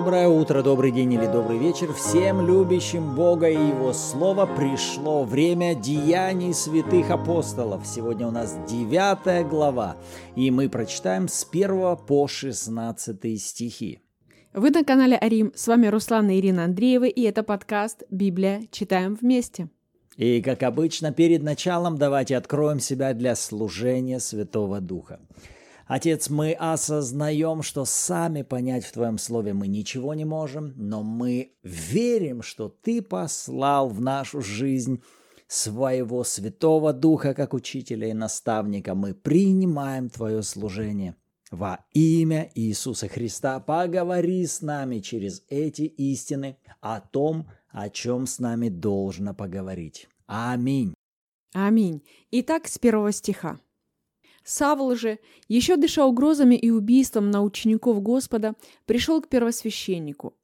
Доброе утро, добрый день или добрый вечер всем любящим Бога и Его Слово. Пришло время деяний святых апостолов. Сегодня у нас девятая глава, и мы прочитаем с 1 по 16 стихи. Вы на канале Арим. С вами Руслан и Ирина Андреева, и это подкаст «Библия. Читаем вместе». И, как обычно, перед началом давайте откроем себя для служения Святого Духа. Отец, мы осознаем, что сами понять в Твоем Слове мы ничего не можем, но мы верим, что Ты послал в нашу жизнь своего Святого Духа как учителя и наставника. Мы принимаем Твое служение. Во имя Иисуса Христа поговори с нами через эти истины о том, о чем с нами должно поговорить. Аминь. Аминь. Итак, с первого стиха. Савл же, еще дыша угрозами и убийством на учеников Господа, пришел к первосвященнику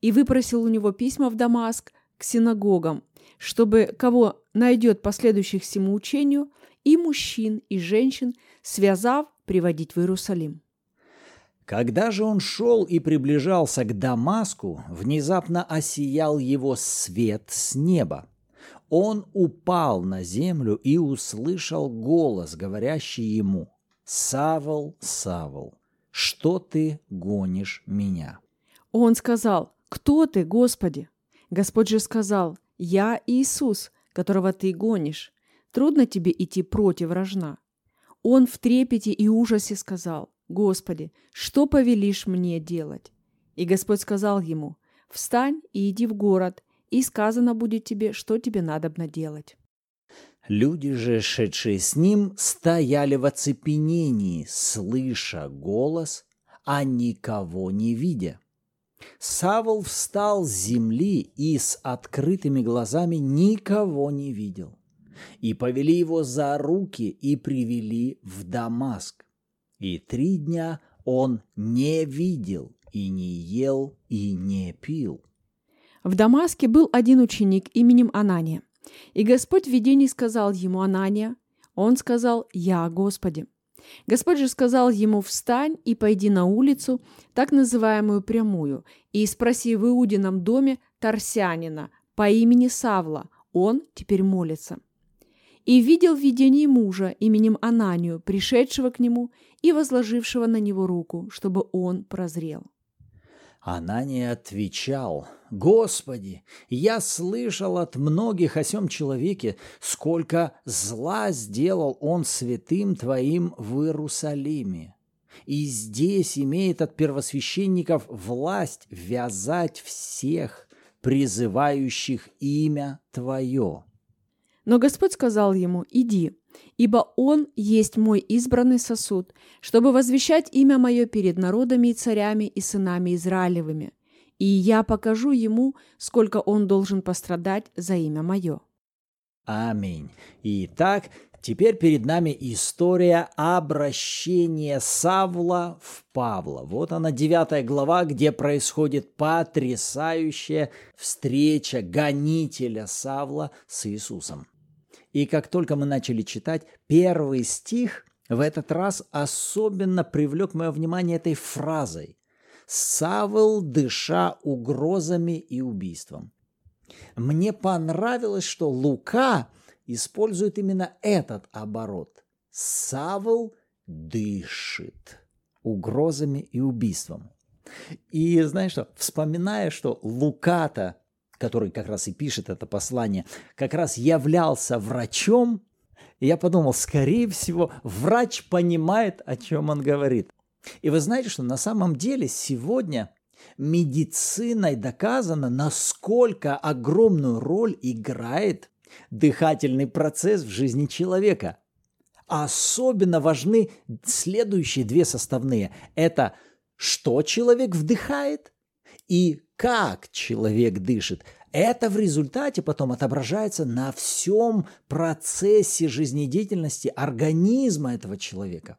и выпросил у него письма в Дамаск к синагогам, чтобы кого найдет последующих всему учению, и мужчин, и женщин, связав, приводить в Иерусалим. Когда же он шел и приближался к Дамаску, внезапно осиял его свет с неба. Он упал на землю и услышал голос, говорящий ему, «Савол, Савол, что ты гонишь меня?» Он сказал, «Кто ты, Господи?» Господь же сказал, «Я Иисус, которого ты гонишь. Трудно тебе идти против рожна». Он в трепете и ужасе сказал, «Господи, что повелишь мне делать?» И Господь сказал ему, «Встань и иди в город, и сказано будет тебе, что тебе надобно делать». Люди же, шедшие с ним, стояли в оцепенении, слыша голос, а никого не видя. Савол встал с земли и с открытыми глазами никого не видел. И повели его за руки и привели в Дамаск. И три дня он не видел и не ел и не пил. В Дамаске был один ученик именем Анания. И Господь в видении сказал ему Анания, он сказал «Я, Господи». Господь же сказал ему «Встань и пойди на улицу, так называемую прямую, и спроси в Иудином доме Тарсянина по имени Савла, он теперь молится». И видел в видении мужа именем Ананию, пришедшего к нему и возложившего на него руку, чтобы он прозрел. Анания отвечал, «Господи, я слышал от многих о сем человеке, сколько зла сделал он святым Твоим в Иерусалиме. И здесь имеет от первосвященников власть вязать всех, призывающих имя Твое». Но Господь сказал ему, «Иди, ибо он есть мой избранный сосуд, чтобы возвещать имя мое перед народами и царями и сынами Израилевыми, и я покажу ему, сколько он должен пострадать за имя мое». Аминь. Итак, теперь перед нами история обращения Савла в Павла. Вот она, девятая глава, где происходит потрясающая встреча гонителя Савла с Иисусом. И как только мы начали читать, первый стих в этот раз особенно привлек мое внимание этой фразой «Савл, дыша угрозами и убийством». Мне понравилось, что Лука использует именно этот оборот. Савл дышит угрозами и убийством. И знаешь что, вспоминая, что Луката который как раз и пишет это послание, как раз являлся врачом, и я подумал, скорее всего, врач понимает, о чем он говорит. И вы знаете, что на самом деле сегодня медициной доказано, насколько огромную роль играет дыхательный процесс в жизни человека. Особенно важны следующие две составные. Это что человек вдыхает и как человек дышит. Это в результате потом отображается на всем процессе жизнедеятельности организма этого человека.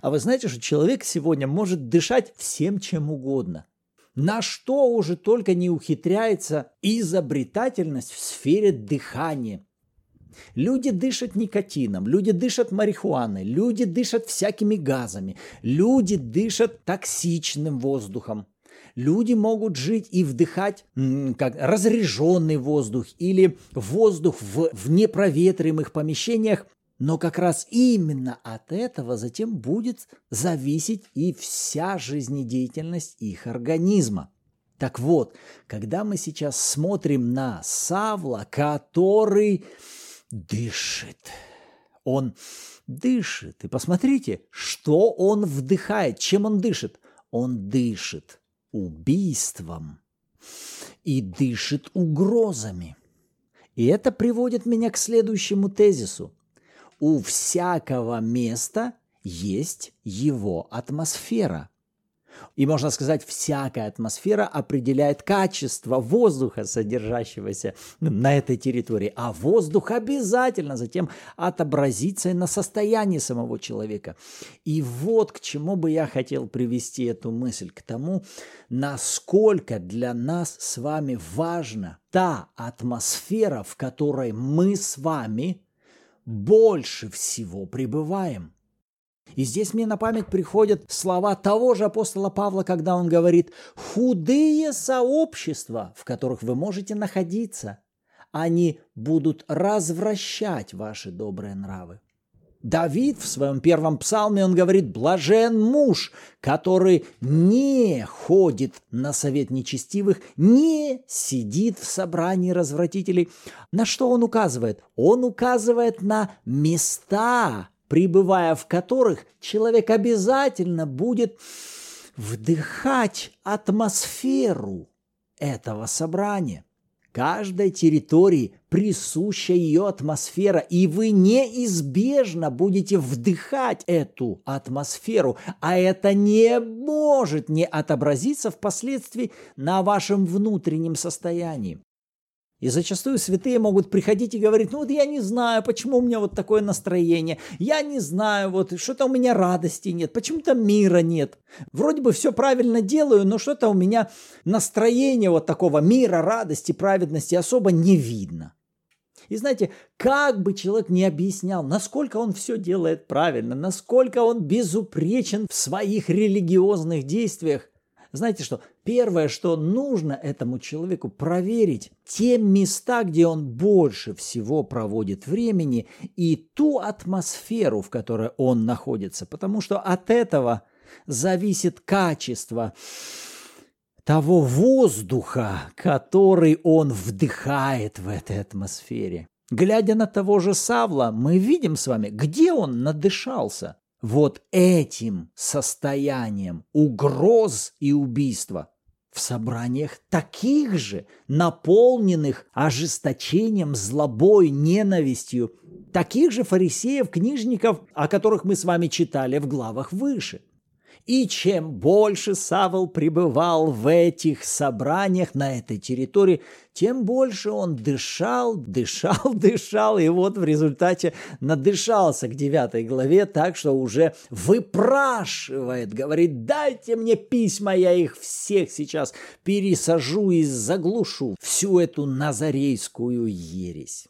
А вы знаете, что человек сегодня может дышать всем чем угодно. На что уже только не ухитряется изобретательность в сфере дыхания. Люди дышат никотином, люди дышат марихуаной, люди дышат всякими газами, люди дышат токсичным воздухом – Люди могут жить и вдыхать как разреженный воздух или воздух в, в непроветриваемых помещениях, но как раз именно от этого затем будет зависеть и вся жизнедеятельность их организма. Так вот, когда мы сейчас смотрим на Савла, который дышит, он дышит. И посмотрите, что он вдыхает, чем он дышит. Он дышит убийством и дышит угрозами. И это приводит меня к следующему тезису. У всякого места есть его атмосфера – и можно сказать, всякая атмосфера определяет качество воздуха, содержащегося на этой территории. А воздух обязательно затем отобразится на состоянии самого человека. И вот к чему бы я хотел привести эту мысль, к тому, насколько для нас с вами важна та атмосфера, в которой мы с вами больше всего пребываем. И здесь мне на память приходят слова того же апостола Павла, когда он говорит «худые сообщества, в которых вы можете находиться, они будут развращать ваши добрые нравы». Давид в своем первом псалме, он говорит, блажен муж, который не ходит на совет нечестивых, не сидит в собрании развратителей. На что он указывает? Он указывает на места, пребывая в которых человек обязательно будет вдыхать атмосферу этого собрания. Каждой территории присуща ее атмосфера, и вы неизбежно будете вдыхать эту атмосферу, а это не может не отобразиться впоследствии на вашем внутреннем состоянии. И зачастую святые могут приходить и говорить, ну вот я не знаю, почему у меня вот такое настроение, я не знаю, вот что-то у меня радости нет, почему-то мира нет. Вроде бы все правильно делаю, но что-то у меня настроение вот такого мира, радости, праведности особо не видно. И знаете, как бы человек не объяснял, насколько он все делает правильно, насколько он безупречен в своих религиозных действиях, знаете что? Первое, что нужно этому человеку проверить, те места, где он больше всего проводит времени, и ту атмосферу, в которой он находится, потому что от этого зависит качество того воздуха, который он вдыхает в этой атмосфере. Глядя на того же Савла, мы видим с вами, где он надышался. Вот этим состоянием угроз и убийства в собраниях таких же, наполненных ожесточением, злобой, ненавистью, таких же фарисеев, книжников, о которых мы с вами читали в главах выше – и чем больше Савол пребывал в этих собраниях на этой территории, тем больше он дышал, дышал, дышал, и вот в результате надышался к девятой главе так, что уже выпрашивает, говорит, дайте мне письма, я их всех сейчас пересажу и заглушу всю эту назарейскую ересь.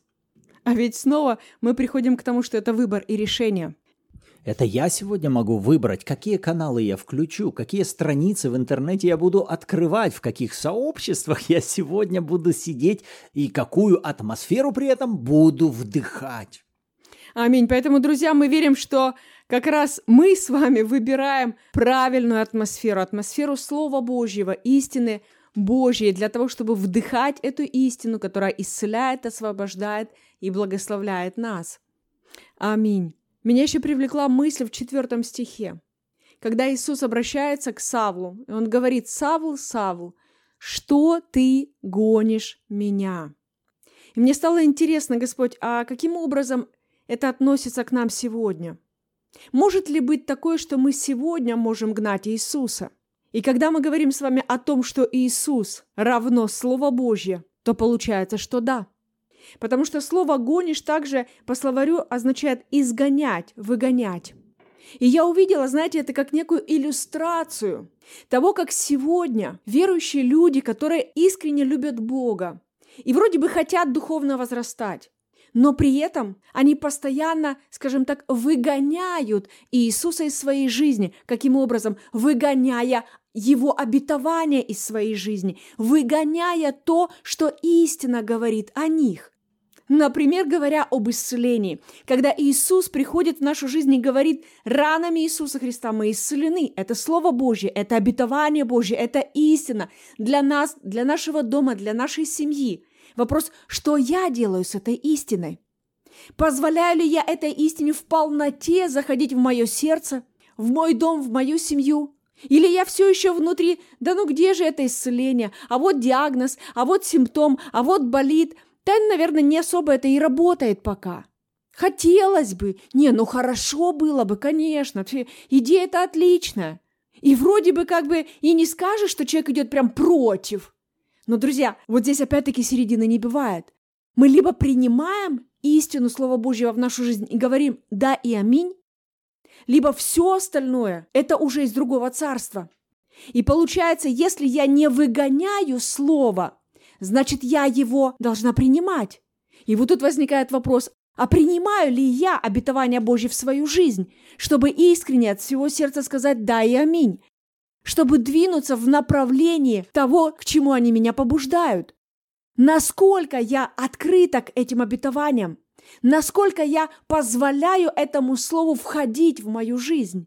А ведь снова мы приходим к тому, что это выбор и решение. Это я сегодня могу выбрать, какие каналы я включу, какие страницы в интернете я буду открывать, в каких сообществах я сегодня буду сидеть и какую атмосферу при этом буду вдыхать. Аминь. Поэтому, друзья, мы верим, что как раз мы с вами выбираем правильную атмосферу, атмосферу Слова Божьего, истины Божьей, для того, чтобы вдыхать эту истину, которая исцеляет, освобождает и благословляет нас. Аминь. Меня еще привлекла мысль в четвертом стихе, когда Иисус обращается к Савлу, и он говорит, «Савл, Савл, что ты гонишь меня?» И мне стало интересно, Господь, а каким образом это относится к нам сегодня? Может ли быть такое, что мы сегодня можем гнать Иисуса? И когда мы говорим с вами о том, что Иисус равно Слово Божье, то получается, что да – Потому что слово «гонишь» также по словарю означает «изгонять», «выгонять». И я увидела, знаете, это как некую иллюстрацию того, как сегодня верующие люди, которые искренне любят Бога и вроде бы хотят духовно возрастать, но при этом они постоянно, скажем так, выгоняют Иисуса из своей жизни. Каким образом? Выгоняя его обетования из своей жизни, выгоняя то, что истина говорит о них. Например, говоря об исцелении. Когда Иисус приходит в нашу жизнь и говорит, ранами Иисуса Христа мы исцелены. Это Слово Божье, это обетование Божье, это истина для нас, для нашего дома, для нашей семьи. Вопрос, что я делаю с этой истиной? Позволяю ли я этой истине в полноте заходить в мое сердце, в мой дом, в мою семью? Или я все еще внутри, да ну где же это исцеление? А вот диагноз, а вот симптом, а вот болит. Да, наверное, не особо это и работает пока. Хотелось бы. Не, ну хорошо было бы, конечно. Идея это отличная. И вроде бы как бы и не скажешь, что человек идет прям против. Но, друзья, вот здесь опять-таки середины не бывает. Мы либо принимаем истину Слова Божьего в нашу жизнь и говорим «да» и «аминь», либо все остальное – это уже из другого царства. И получается, если я не выгоняю Слово, значит, я его должна принимать. И вот тут возникает вопрос, а принимаю ли я обетование Божье в свою жизнь, чтобы искренне от всего сердца сказать «да» и «аминь», чтобы двинуться в направлении того, к чему они меня побуждают? Насколько я открыта к этим обетованиям? Насколько я позволяю этому слову входить в мою жизнь?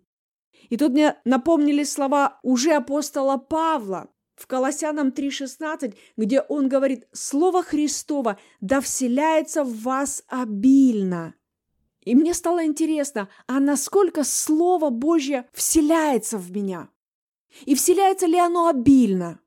И тут мне напомнили слова уже апостола Павла в Колоссянам 3.16, где он говорит «Слово Христово да вселяется в вас обильно». И мне стало интересно, а насколько Слово Божье вселяется в меня? И вселяется ли оно обильно?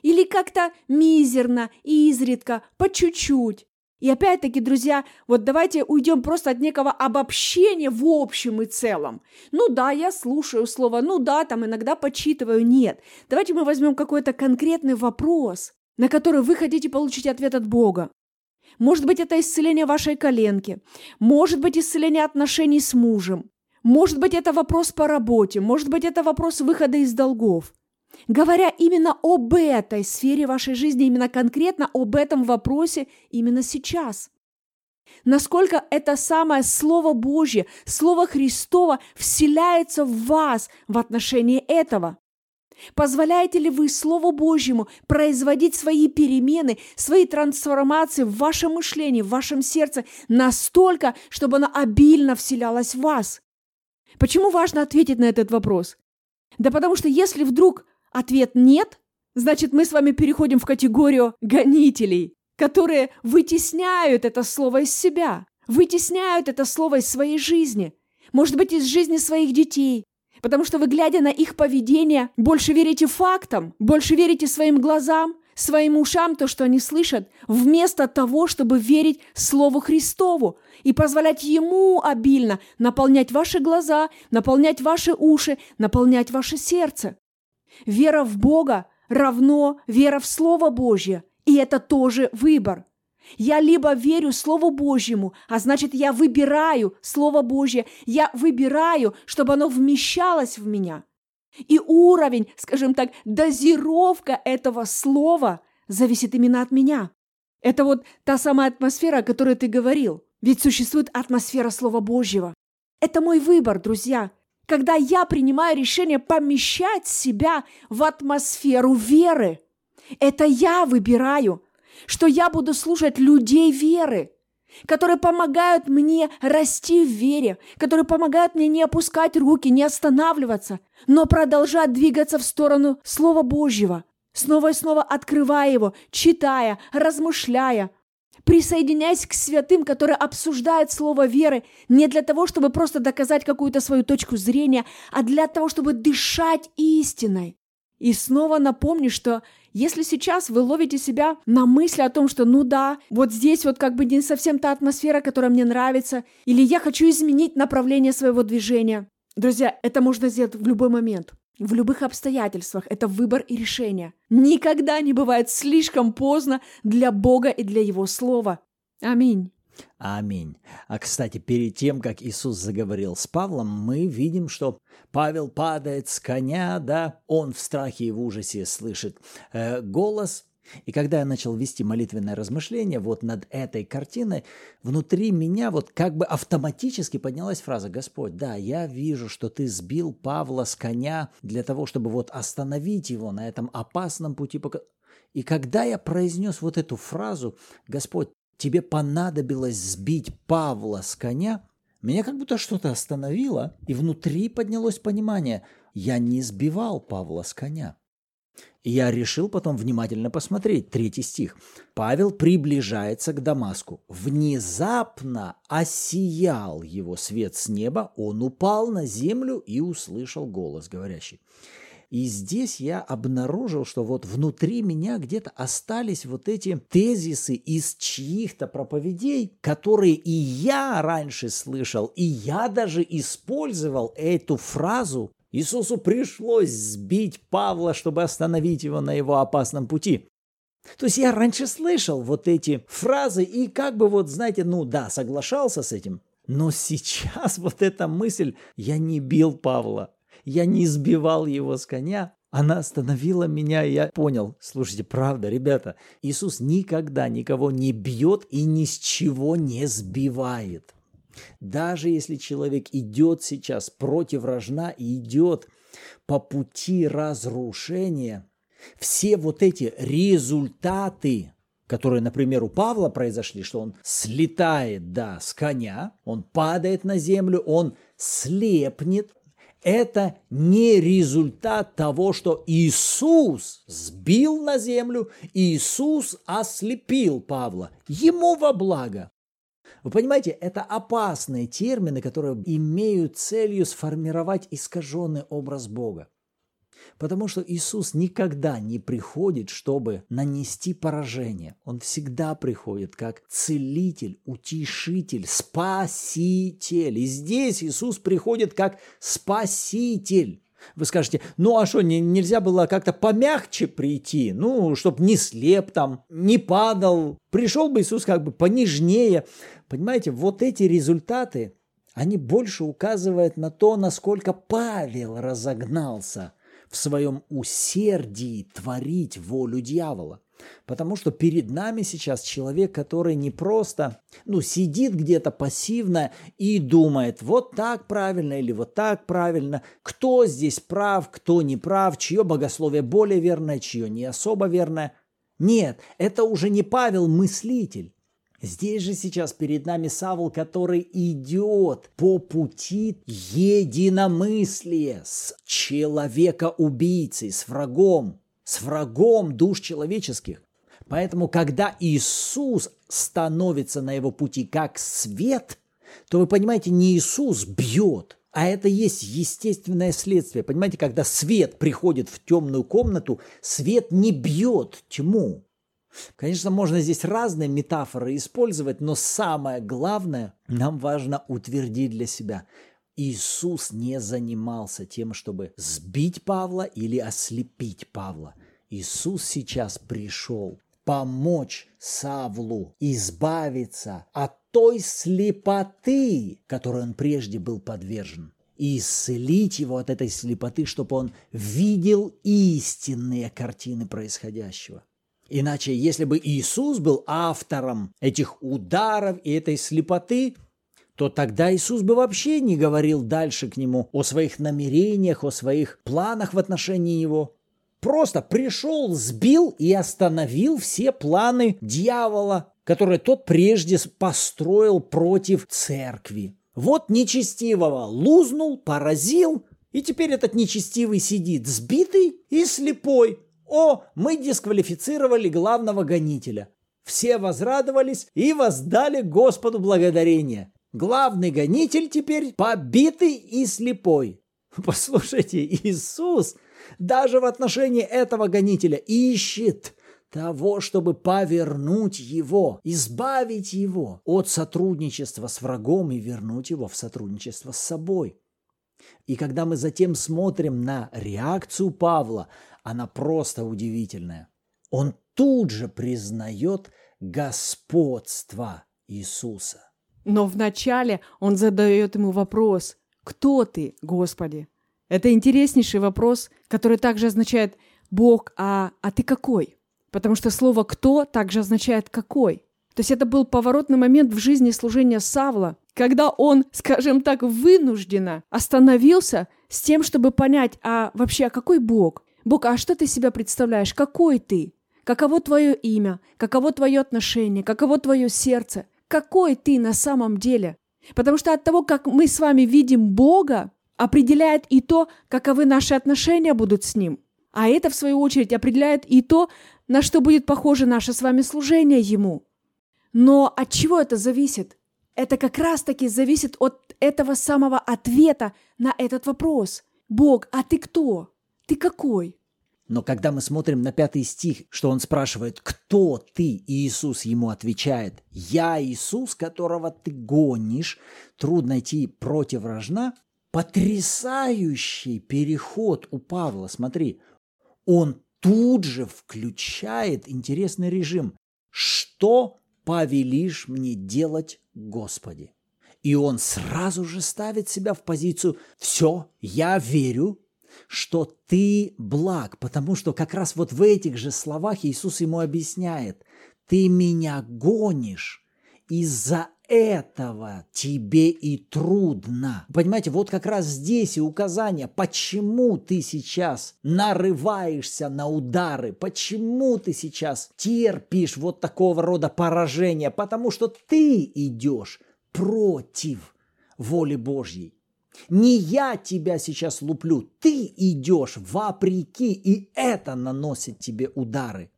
Или как-то мизерно, изредка, по чуть-чуть. И опять-таки, друзья, вот давайте уйдем просто от некого обобщения в общем и целом. Ну да, я слушаю слово, ну да, там иногда почитываю, нет. Давайте мы возьмем какой-то конкретный вопрос, на который вы хотите получить ответ от Бога. Может быть, это исцеление вашей коленки, может быть, исцеление отношений с мужем, может быть, это вопрос по работе, может быть, это вопрос выхода из долгов. Говоря именно об этой сфере вашей жизни, именно конкретно об этом вопросе именно сейчас. Насколько это самое Слово Божье, Слово Христово вселяется в вас в отношении этого. Позволяете ли вы Слову Божьему производить свои перемены, свои трансформации в вашем мышлении, в вашем сердце настолько, чтобы оно обильно вселялось в вас? Почему важно ответить на этот вопрос? Да потому что если вдруг Ответ «нет», значит, мы с вами переходим в категорию гонителей, которые вытесняют это слово из себя, вытесняют это слово из своей жизни, может быть, из жизни своих детей, потому что вы, глядя на их поведение, больше верите фактам, больше верите своим глазам, своим ушам то, что они слышат, вместо того, чтобы верить Слову Христову и позволять Ему обильно наполнять ваши глаза, наполнять ваши уши, наполнять ваше сердце. Вера в Бога равно вера в Слово Божье, и это тоже выбор. Я либо верю Слову Божьему, а значит, я выбираю Слово Божье, я выбираю, чтобы оно вмещалось в меня. И уровень, скажем так, дозировка этого слова зависит именно от меня. Это вот та самая атмосфера, о которой ты говорил. Ведь существует атмосфера Слова Божьего. Это мой выбор, друзья когда я принимаю решение помещать себя в атмосферу веры. Это я выбираю, что я буду слушать людей веры, которые помогают мне расти в вере, которые помогают мне не опускать руки, не останавливаться, но продолжать двигаться в сторону Слова Божьего, снова и снова открывая его, читая, размышляя – Присоединяйся к святым, которые обсуждают слово веры не для того, чтобы просто доказать какую-то свою точку зрения, а для того, чтобы дышать истиной. И снова напомню, что если сейчас вы ловите себя на мысли о том, что ну да, вот здесь вот как бы не совсем та атмосфера, которая мне нравится, или я хочу изменить направление своего движения, друзья, это можно сделать в любой момент. В любых обстоятельствах это выбор и решение. Никогда не бывает слишком поздно для Бога и для Его Слова. Аминь. Аминь. А кстати, перед тем, как Иисус заговорил с Павлом, мы видим, что Павел падает с коня, да, он в страхе и в ужасе слышит э, голос, И когда я начал вести молитвенное размышление вот над этой картиной, внутри меня вот как бы автоматически поднялась фраза «Господь, да, я вижу, что ты сбил Павла с коня для того, чтобы вот остановить его на этом опасном пути». И когда я произнес вот эту фразу «Господь, тебе понадобилось сбить Павла с коня», меня как будто что-то остановило, и внутри поднялось понимание – я не сбивал Павла с коня. Я решил потом внимательно посмотреть третий стих. Павел приближается к Дамаску. Внезапно осиял его свет с неба, он упал на землю и услышал голос говорящий. И здесь я обнаружил, что вот внутри меня где-то остались вот эти тезисы из чьих-то проповедей, которые и я раньше слышал, и я даже использовал эту фразу Иисусу пришлось сбить Павла, чтобы остановить его на его опасном пути. То есть я раньше слышал вот эти фразы и как бы вот, знаете, ну да, соглашался с этим. Но сейчас вот эта мысль, я не бил Павла, я не сбивал его с коня, она остановила меня, и я понял, слушайте, правда, ребята, Иисус никогда никого не бьет и ни с чего не сбивает. Даже если человек идет сейчас против рожна и идет по пути разрушения, все вот эти результаты, которые, например, у Павла произошли, что он слетает, да, с коня, он падает на землю, он слепнет, это не результат того, что Иисус сбил на землю, Иисус ослепил Павла. Ему во благо. Вы понимаете, это опасные термины, которые имеют целью сформировать искаженный образ Бога. Потому что Иисус никогда не приходит, чтобы нанести поражение. Он всегда приходит как целитель, утешитель, спаситель. И здесь Иисус приходит как спаситель. Вы скажете, ну а что, не, нельзя было как-то помягче прийти, ну, чтобы не слеп там, не падал. Пришел бы Иисус как бы понежнее. Понимаете, вот эти результаты, они больше указывают на то, насколько Павел разогнался в своем усердии творить волю дьявола. Потому что перед нами сейчас человек, который не просто ну, сидит где-то пассивно и думает, вот так правильно или вот так правильно, кто здесь прав, кто не прав, чье богословие более верное, чье не особо верное. Нет, это уже не Павел мыслитель. Здесь же сейчас перед нами Савл, который идет по пути единомыслия с человека-убийцей, с врагом, с врагом душ человеческих. Поэтому, когда Иисус становится на его пути как свет, то вы понимаете, не Иисус бьет, а это есть естественное следствие. Понимаете, когда свет приходит в темную комнату, свет не бьет тьму. Конечно, можно здесь разные метафоры использовать, но самое главное, нам важно утвердить для себя. Иисус не занимался тем, чтобы сбить Павла или ослепить Павла. Иисус сейчас пришел помочь Савлу избавиться от той слепоты, которой он прежде был подвержен, и исцелить его от этой слепоты, чтобы он видел истинные картины происходящего. Иначе, если бы Иисус был автором этих ударов и этой слепоты, то тогда Иисус бы вообще не говорил дальше к нему о своих намерениях, о своих планах в отношении него. Просто пришел, сбил и остановил все планы дьявола, которые тот прежде построил против церкви. Вот нечестивого лузнул, поразил, и теперь этот нечестивый сидит сбитый и слепой, о, мы дисквалифицировали главного гонителя. Все возрадовались и воздали Господу благодарение. Главный гонитель теперь побитый и слепой. Послушайте, Иисус даже в отношении этого гонителя ищет того, чтобы повернуть его, избавить его от сотрудничества с врагом и вернуть его в сотрудничество с собой. И когда мы затем смотрим на реакцию Павла, она просто удивительная. Он тут же признает господство Иисуса. Но вначале он задает ему вопрос «Кто ты, Господи?» Это интереснейший вопрос, который также означает «Бог, а, а ты какой?» Потому что слово «кто» также означает «какой». То есть это был поворотный момент в жизни служения Савла, когда он, скажем так, вынужденно остановился с тем, чтобы понять, а вообще, а какой Бог? Бог, а что ты себя представляешь? Какой ты? Каково твое имя? Каково твое отношение? Каково твое сердце? Какой ты на самом деле? Потому что от того, как мы с вами видим Бога, определяет и то, каковы наши отношения будут с Ним. А это, в свою очередь, определяет и то, на что будет похоже наше с вами служение Ему. Но от чего это зависит? Это как раз-таки зависит от этого самого ответа на этот вопрос. Бог, а ты кто? Ты какой? Но когда мы смотрим на пятый стих, что он спрашивает, кто ты, и Иисус ему отвечает, я Иисус, которого ты гонишь, трудно идти против рожна, потрясающий переход у Павла, смотри, он тут же включает интересный режим. Что повелишь мне делать, Господи? И он сразу же ставит себя в позицию «все, я верю, что ты благ», потому что как раз вот в этих же словах Иисус ему объясняет «ты меня гонишь из-за этого тебе и трудно. Понимаете, вот как раз здесь и указание, почему ты сейчас нарываешься на удары, почему ты сейчас терпишь вот такого рода поражения, потому что ты идешь против воли Божьей. Не я тебя сейчас луплю, ты идешь вопреки, и это наносит тебе удары.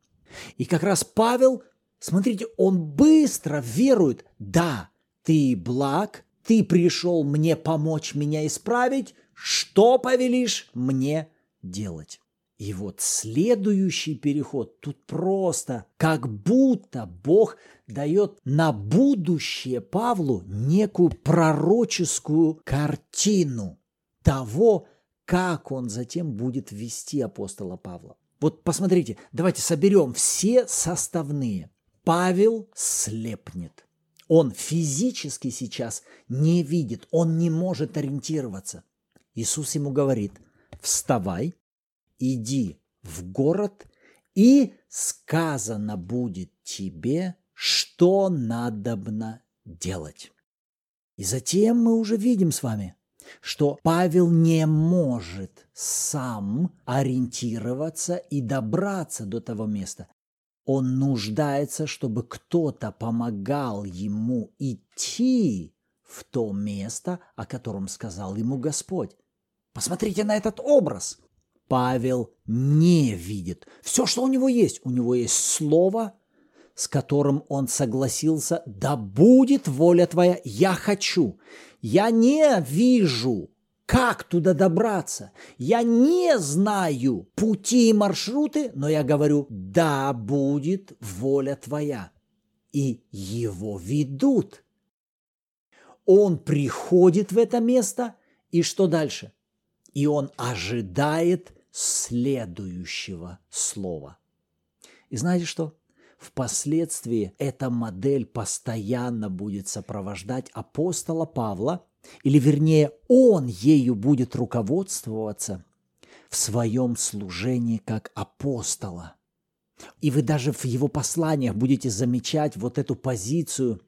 И как раз Павел Смотрите, он быстро верует. Да, ты благ, ты пришел мне помочь меня исправить. Что повелишь мне делать? И вот следующий переход тут просто, как будто Бог дает на будущее Павлу некую пророческую картину того, как он затем будет вести апостола Павла. Вот посмотрите, давайте соберем все составные. Павел слепнет. Он физически сейчас не видит, он не может ориентироваться. Иисус ему говорит, вставай, иди в город, и сказано будет тебе, что надобно делать. И затем мы уже видим с вами, что Павел не может сам ориентироваться и добраться до того места. Он нуждается, чтобы кто-то помогал ему идти в то место, о котором сказал ему Господь. Посмотрите на этот образ. Павел не видит. Все, что у него есть, у него есть слово, с которым он согласился, да будет воля твоя, я хочу. Я не вижу как туда добраться? Я не знаю пути и маршруты, но я говорю, да будет воля твоя. И его ведут. Он приходит в это место, и что дальше? И он ожидает следующего слова. И знаете что? Впоследствии эта модель постоянно будет сопровождать апостола Павла – или вернее он ею будет руководствоваться в своем служении как апостола. И вы даже в его посланиях будете замечать вот эту позицию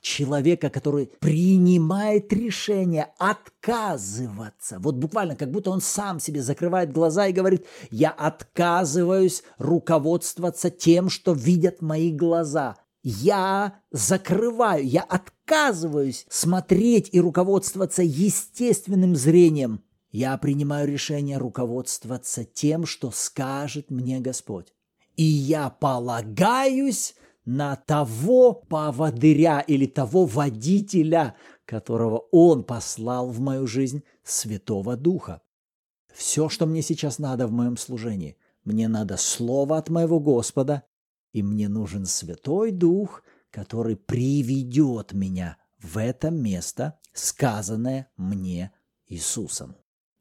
человека, который принимает решение отказываться. Вот буквально, как будто он сам себе закрывает глаза и говорит, я отказываюсь руководствоваться тем, что видят мои глаза. Я закрываю, я отказываюсь смотреть и руководствоваться естественным зрением. Я принимаю решение руководствоваться тем, что скажет мне Господь. И я полагаюсь на того поводыря или того водителя, которого Он послал в мою жизнь, Святого Духа. Все, что мне сейчас надо в моем служении, мне надо слово от моего Господа и мне нужен Святой Дух, который приведет меня в это место, сказанное мне Иисусом.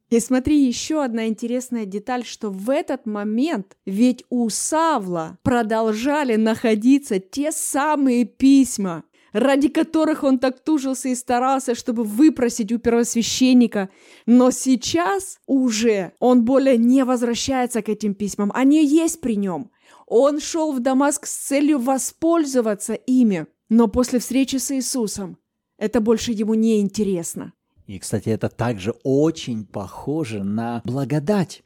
И смотри, еще одна интересная деталь, что в этот момент ведь у Савла продолжали находиться те самые письма, ради которых он так тужился и старался, чтобы выпросить у первосвященника. Но сейчас уже он более не возвращается к этим письмам. Они есть при нем. Он шел в Дамаск с целью воспользоваться ими, но после встречи с Иисусом это больше ему не интересно. И, кстати, это также очень похоже на благодать,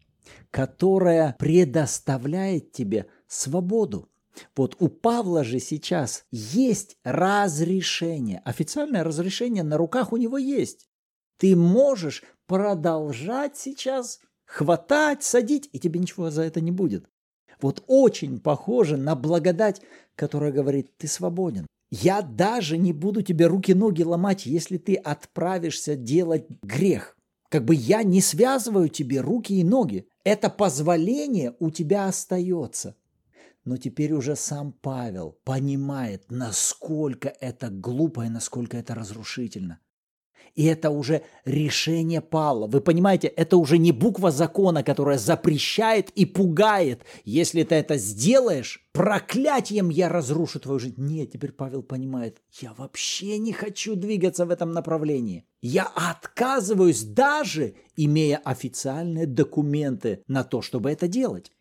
которая предоставляет тебе свободу. Вот у Павла же сейчас есть разрешение, официальное разрешение на руках у него есть. Ты можешь продолжать сейчас хватать, садить, и тебе ничего за это не будет. Вот очень похоже на благодать, которая говорит, ты свободен. Я даже не буду тебе руки-ноги ломать, если ты отправишься делать грех. Как бы я не связываю тебе руки и ноги. Это позволение у тебя остается. Но теперь уже сам Павел понимает, насколько это глупо и насколько это разрушительно. И это уже решение Павла. Вы понимаете, это уже не буква закона, которая запрещает и пугает. Если ты это сделаешь, проклятием я разрушу твою жизнь. Нет, теперь Павел понимает, я вообще не хочу двигаться в этом направлении. Я отказываюсь даже, имея официальные документы на то, чтобы это делать.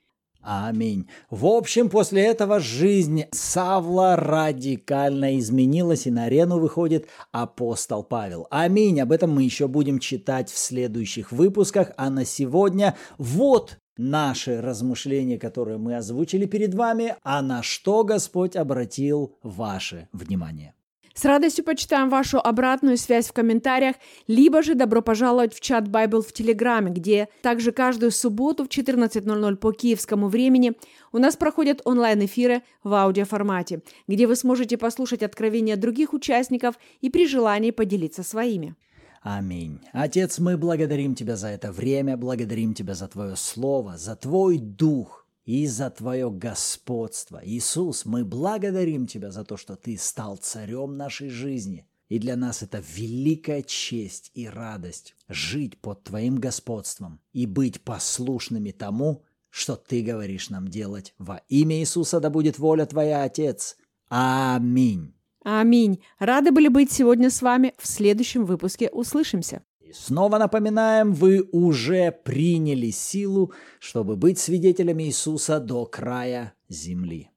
Аминь. В общем, после этого жизнь Савла радикально изменилась, и на арену выходит апостол Павел. Аминь. Об этом мы еще будем читать в следующих выпусках. А на сегодня вот наши размышления, которые мы озвучили перед вами, а на что Господь обратил ваше внимание. С радостью почитаем вашу обратную связь в комментариях, либо же добро пожаловать в чат Bible в Телеграме, где также каждую субботу в 14.00 по киевскому времени у нас проходят онлайн-эфиры в аудиоформате, где вы сможете послушать откровения других участников и при желании поделиться своими. Аминь. Отец, мы благодарим Тебя за это время, благодарим Тебя за Твое Слово, за Твой Дух, и за Твое господство. Иисус, мы благодарим Тебя за то, что Ты стал царем нашей жизни. И для нас это великая честь и радость жить под Твоим господством и быть послушными тому, что Ты говоришь нам делать. Во имя Иисуса да будет воля Твоя, Отец. Аминь. Аминь. Рады были быть сегодня с вами. В следующем выпуске услышимся. Снова напоминаем, вы уже приняли силу, чтобы быть свидетелями Иисуса до края земли.